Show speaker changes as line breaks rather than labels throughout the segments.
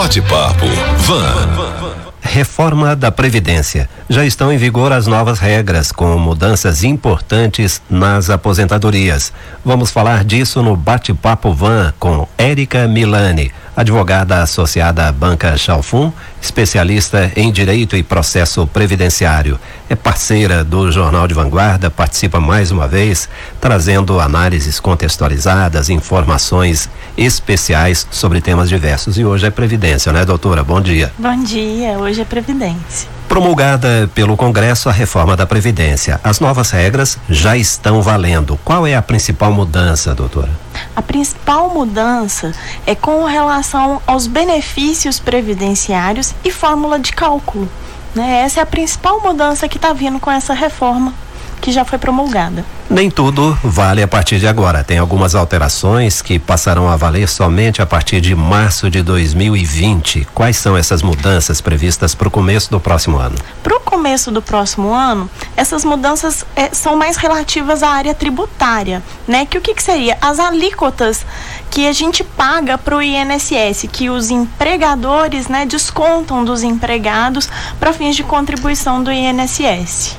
Bate-papo Van.
Reforma da Previdência. Já estão em vigor as novas regras, com mudanças importantes nas aposentadorias. Vamos falar disso no Bate-Papo Van com Érica Milani, advogada associada à Banca Chalfun, especialista em direito e processo previdenciário. É parceira do Jornal de Vanguarda, participa mais uma vez, trazendo análises contextualizadas, informações especiais sobre temas diversos. E hoje é Previdência, né, doutora? Bom dia.
Bom dia, hoje é Previdência.
Promulgada pelo Congresso a reforma da Previdência. As novas regras já estão valendo. Qual é a principal mudança, doutora?
A principal mudança é com relação aos benefícios previdenciários e fórmula de cálculo. Né? Essa é a principal mudança que está vindo com essa reforma que já foi promulgada.
Nem tudo vale a partir de agora. Tem algumas alterações que passarão a valer somente a partir de março de 2020. Quais são essas mudanças previstas para o começo do próximo ano?
Para o começo do próximo ano, essas mudanças é, são mais relativas à área tributária, né? Que o que, que seria? As alíquotas que a gente paga para o INSS, que os empregadores, né, descontam dos empregados para fins de contribuição do INSS.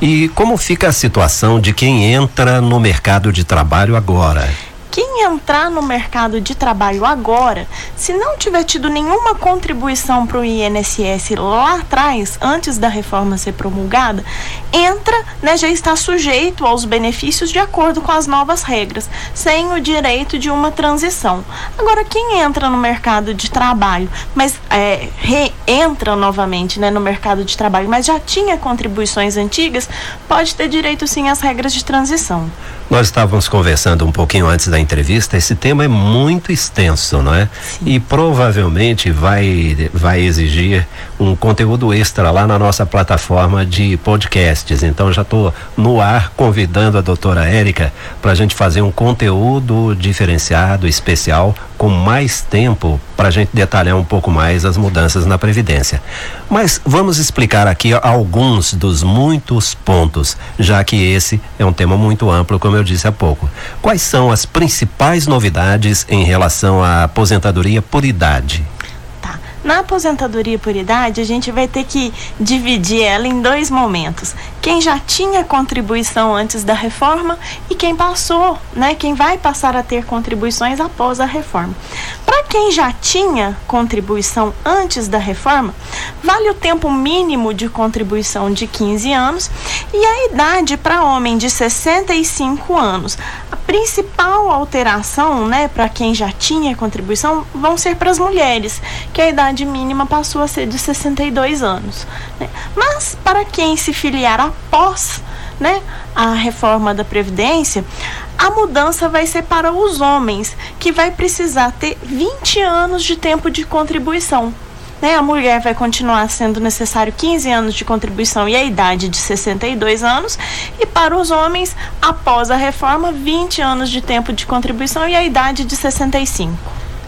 E como fica a situação de quem entra no mercado de trabalho agora?
Quem entrar no mercado de trabalho agora, se não tiver tido nenhuma contribuição para o INSS lá atrás, antes da reforma ser promulgada, entra, né, já está sujeito aos benefícios de acordo com as novas regras, sem o direito de uma transição. Agora, quem entra no mercado de trabalho, mas é, reentra novamente né, no mercado de trabalho, mas já tinha contribuições antigas, pode ter direito sim às regras de transição.
Nós estávamos conversando um pouquinho antes da entrevista, esse tema é muito extenso, não é? Sim. E provavelmente vai, vai exigir um conteúdo extra lá na nossa plataforma de podcasts. Então já estou no ar convidando a doutora Érica para a gente fazer um conteúdo diferenciado, especial, com mais tempo para a gente detalhar um pouco mais as mudanças na Previdência. Mas vamos explicar aqui alguns dos muitos pontos, já que esse é um tema muito amplo, como eu disse há pouco. Quais são as principais novidades em relação à aposentadoria por idade?
Na aposentadoria por idade, a gente vai ter que dividir ela em dois momentos. Quem já tinha contribuição antes da reforma e quem passou, né? Quem vai passar a ter contribuições após a reforma. Para quem já tinha contribuição antes da reforma, vale o tempo mínimo de contribuição de 15 anos e a idade para homem de 65 anos. A principal alteração, né, para quem já tinha contribuição, vão ser para as mulheres, que a idade mínima passou a ser de 62 anos. Né? Mas para quem se filiar após né, a reforma da Previdência, a mudança vai ser para os homens, que vai precisar ter 20 anos de tempo de contribuição. Né, a mulher vai continuar sendo necessário 15 anos de contribuição e a idade de 62 anos, e para os homens, após a reforma, 20 anos de tempo de contribuição e a idade de 65.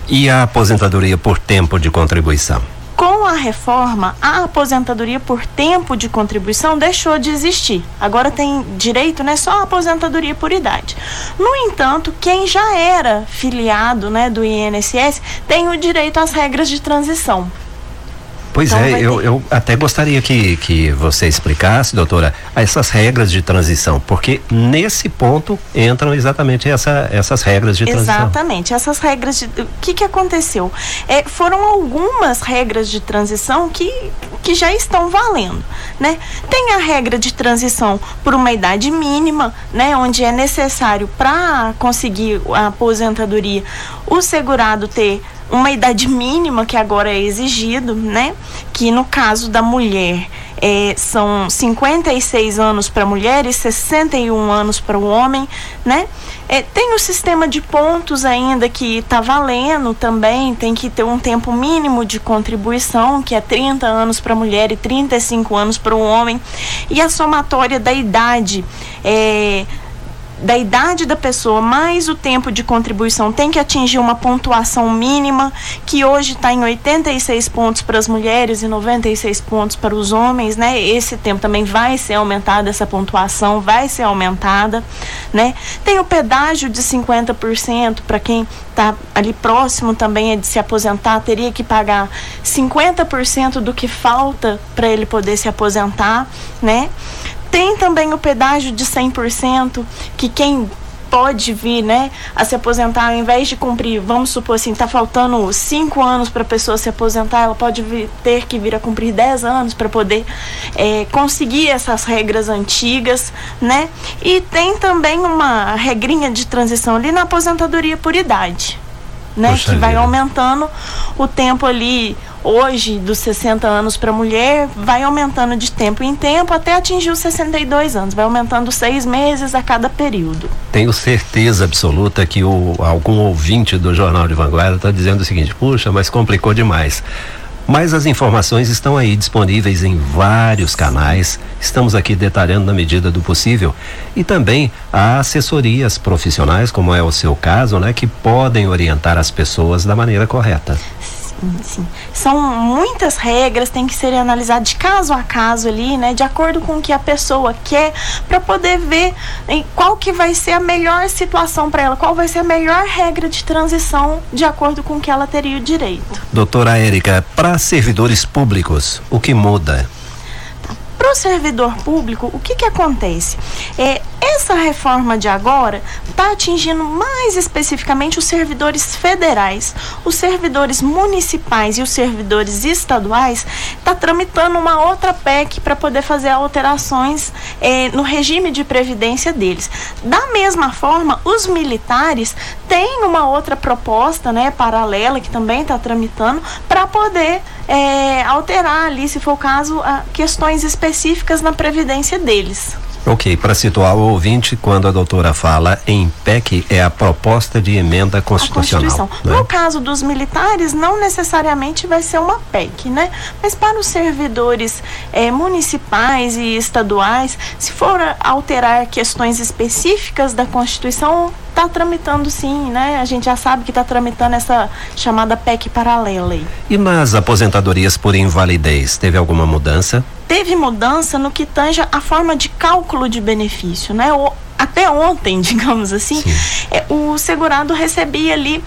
E a aposentadoria por tempo de contribuição?
Com a reforma, a aposentadoria por tempo de contribuição deixou de existir. Agora tem direito, né, só a aposentadoria por idade. No entanto, quem já era filiado, né, do INSS tem o direito às regras de transição.
Pois então é, eu, eu até gostaria que, que você explicasse, doutora, essas regras de transição, porque nesse ponto entram exatamente essa, essas regras de transição.
Exatamente, essas regras de. O que, que aconteceu? É, foram algumas regras de transição que, que já estão valendo. Né? Tem a regra de transição por uma idade mínima, né, onde é necessário para conseguir a aposentadoria o segurado ter uma idade mínima que agora é exigido, né? Que no caso da mulher é, são 56 anos para a mulher e 61 anos para o homem, né? É, tem o sistema de pontos ainda que está valendo também, tem que ter um tempo mínimo de contribuição, que é 30 anos para a mulher e 35 anos para o homem, e a somatória da idade é, da idade da pessoa mais o tempo de contribuição tem que atingir uma pontuação mínima, que hoje está em 86 pontos para as mulheres e 96 pontos para os homens, né? Esse tempo também vai ser aumentado, essa pontuação vai ser aumentada, né? Tem o pedágio de 50% para quem está ali próximo também é de se aposentar, teria que pagar 50% do que falta para ele poder se aposentar, né? Tem também o pedágio de 100%, que quem pode vir, né, a se aposentar, ao invés de cumprir, vamos supor assim, tá faltando cinco anos para a pessoa se aposentar, ela pode vir, ter que vir a cumprir 10 anos para poder é, conseguir essas regras antigas, né? E tem também uma regrinha de transição ali na aposentadoria por idade, né? Poxa que vai aumentando o tempo ali hoje dos 60 anos para mulher vai aumentando de tempo em tempo até atingir os 62 anos, vai aumentando seis meses a cada período.
Tenho certeza absoluta que o, algum ouvinte do Jornal de Vanguarda está dizendo o seguinte: puxa, mas complicou demais. Mas as informações estão aí disponíveis em vários canais. Estamos aqui detalhando na medida do possível. E também há assessorias profissionais, como é o seu caso, né, que podem orientar as pessoas da maneira correta.
Sim, São muitas regras, tem que ser analisado de caso a caso ali, né? De acordo com o que a pessoa quer, para poder ver qual que vai ser a melhor situação para ela, qual vai ser a melhor regra de transição de acordo com o que ela teria o direito.
Doutora Érica, para servidores públicos, o que muda?
Para o servidor público, o que, que acontece? É, essa reforma de agora está atingindo mais especificamente os servidores federais. Os servidores municipais e os servidores estaduais está tramitando uma outra PEC para poder fazer alterações é, no regime de previdência deles. Da mesma forma, os militares têm uma outra proposta, né, paralela que também está tramitando para poder é, alterar ali, se for o caso, questões específicas na previdência deles.
Ok, para situar o ouvinte, quando a doutora fala em PEC, é a proposta de emenda constitucional. Constituição.
Né? No caso dos militares, não necessariamente vai ser uma PEC, né? Mas para os servidores eh, municipais e estaduais, se for alterar questões específicas da Constituição, está tramitando sim, né? A gente já sabe que está tramitando essa chamada PEC paralela aí.
E nas aposentadorias por invalidez, teve alguma mudança?
Teve mudança no que tange a forma de cálculo de benefício, né? O, até ontem, digamos assim, é, o segurado recebia ali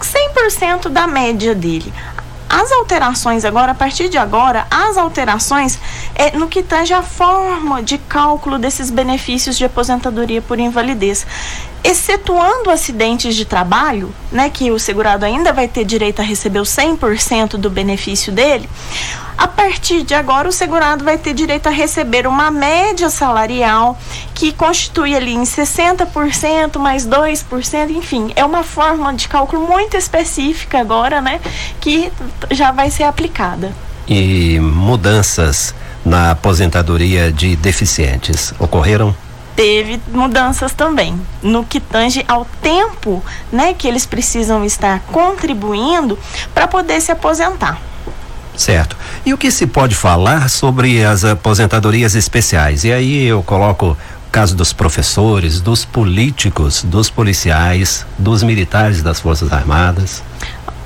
100% da média dele. As alterações agora, a partir de agora, as alterações é no que tange a forma de cálculo desses benefícios de aposentadoria por invalidez excetuando acidentes de trabalho, né, que o segurado ainda vai ter direito a receber o 100% do benefício dele, a partir de agora o segurado vai ter direito a receber uma média salarial que constitui ali em 60% mais 2%, enfim, é uma forma de cálculo muito específica agora, né, que já vai ser aplicada.
E mudanças na aposentadoria de deficientes ocorreram?
Teve mudanças também no que tange ao tempo, né, que eles precisam estar contribuindo para poder se aposentar.
Certo. E o que se pode falar sobre as aposentadorias especiais? E aí eu coloco o caso dos professores, dos políticos, dos policiais, dos militares das Forças Armadas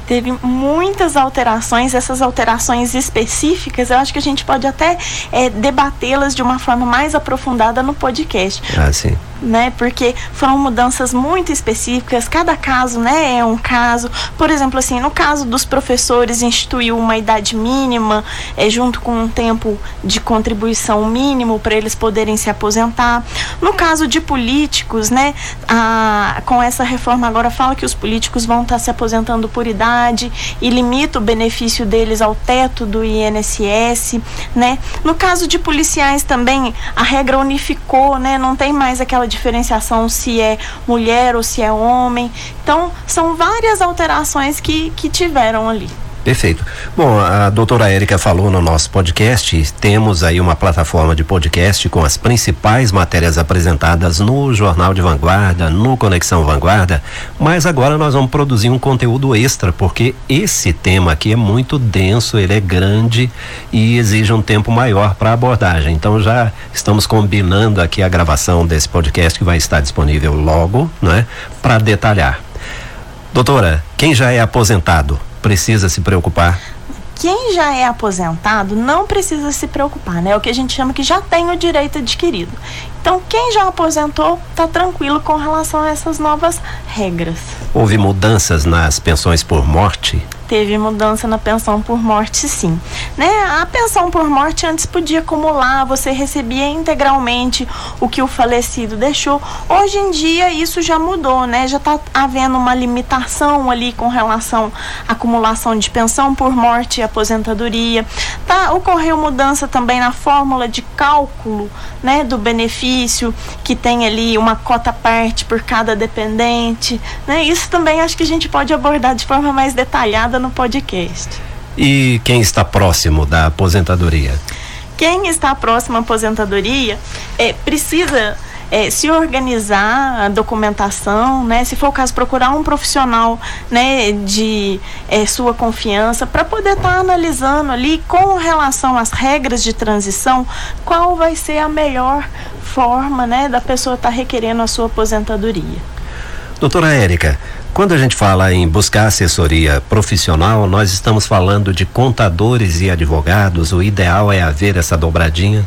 teve muitas alterações, essas alterações específicas, eu acho que a gente pode até é, debatê-las de uma forma mais aprofundada no podcast.
Ah, sim
né? Porque foram mudanças muito específicas, cada caso, né, é um caso. Por exemplo, assim, no caso dos professores, instituiu uma idade mínima, é, junto com um tempo de contribuição mínimo para eles poderem se aposentar. No caso de políticos, né, a, com essa reforma agora fala que os políticos vão estar tá se aposentando por idade e limita o benefício deles ao teto do INSS, né? No caso de policiais também, a regra unificou, né? Não tem mais aquela diferenciação se é mulher ou se é homem. Então, são várias alterações que, que tiveram ali.
Perfeito. Bom, a doutora Érica falou no nosso podcast, temos aí uma plataforma de podcast com as principais matérias apresentadas no Jornal de Vanguarda, no Conexão Vanguarda, mas agora nós vamos produzir um conteúdo extra, porque esse tema aqui é muito denso, ele é grande e exige um tempo maior para abordagem. Então já estamos combinando aqui a gravação desse podcast que vai estar disponível logo, né, para detalhar. Doutora, quem já é aposentado precisa se preocupar?
Quem já é aposentado não precisa se preocupar, né? É o que a gente chama que já tem o direito adquirido. Então, quem já aposentou está tranquilo com relação a essas novas regras.
Houve mudanças nas pensões por morte?
teve mudança na pensão por morte, sim. Né? A pensão por morte antes podia acumular, você recebia integralmente o que o falecido deixou. Hoje em dia isso já mudou, né? Já está havendo uma limitação ali com relação à acumulação de pensão por morte e aposentadoria. Tá, ocorreu mudança também na fórmula de cálculo, né, do benefício, que tem ali uma cota parte por cada dependente, né? Isso também acho que a gente pode abordar de forma mais detalhada no podcast.
E quem está próximo da aposentadoria?
Quem está próximo à aposentadoria é, precisa é, se organizar a documentação, né? Se for o caso, procurar um profissional, né, de é, sua confiança para poder estar tá analisando ali com relação às regras de transição, qual vai ser a melhor forma, né, da pessoa estar tá requerendo a sua aposentadoria.
Doutora Érica, quando a gente fala em buscar assessoria profissional, nós estamos falando de contadores e advogados. O ideal é haver essa dobradinha?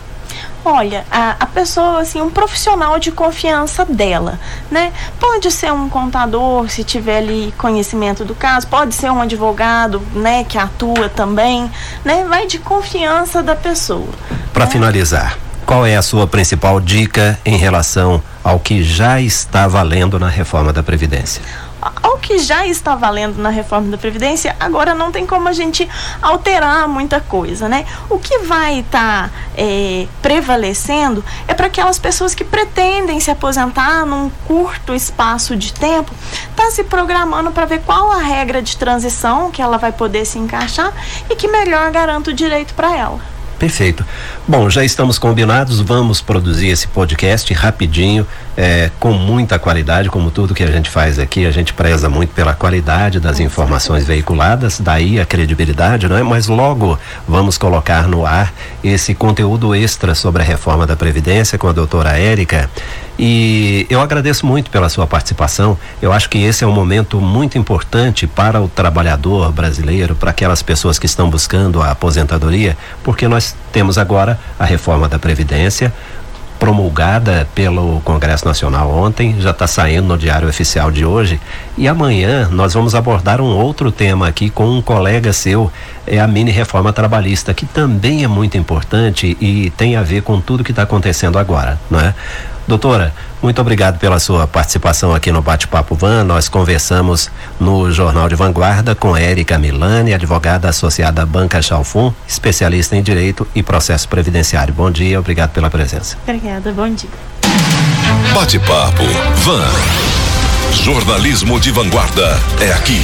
Olha, a, a, pessoa, assim, um profissional de confiança dela, né? Pode ser um contador, se tiver ali conhecimento do caso, pode ser um advogado, né, que atua também, né? Vai de confiança da pessoa.
Para né? finalizar, qual é a sua principal dica em relação ao que já está valendo na reforma da Previdência?
Ao que já está valendo na reforma da Previdência, agora não tem como a gente alterar muita coisa, né? O que vai estar tá, é, prevalecendo é para aquelas pessoas que pretendem se aposentar num curto espaço de tempo, tá se programando para ver qual a regra de transição que ela vai poder se encaixar e que melhor garanta o direito para ela.
Perfeito. Bom, já estamos combinados, vamos produzir esse podcast rapidinho, é, com muita qualidade, como tudo que a gente faz aqui, a gente preza muito pela qualidade das informações veiculadas, daí a credibilidade, não é? Mas logo vamos colocar no ar esse conteúdo extra sobre a reforma da Previdência com a doutora Érica. E eu agradeço muito pela sua participação. Eu acho que esse é um momento muito importante para o trabalhador brasileiro, para aquelas pessoas que estão buscando a aposentadoria, porque temos agora a reforma da Previdência promulgada pelo Congresso Nacional ontem, já está saindo no Diário Oficial de hoje. E amanhã nós vamos abordar um outro tema aqui com um colega seu, é a mini reforma trabalhista, que também é muito importante e tem a ver com tudo que está acontecendo agora, não é? Doutora, muito obrigado pela sua participação aqui no Bate-Papo Van. Nós conversamos no Jornal de Vanguarda com Érica Milani, advogada associada à Banca Chalfun, especialista em Direito e Processo Previdenciário. Bom dia, obrigado pela presença.
Obrigada, bom dia.
Bate-Papo Van. Jornalismo de Vanguarda é aqui.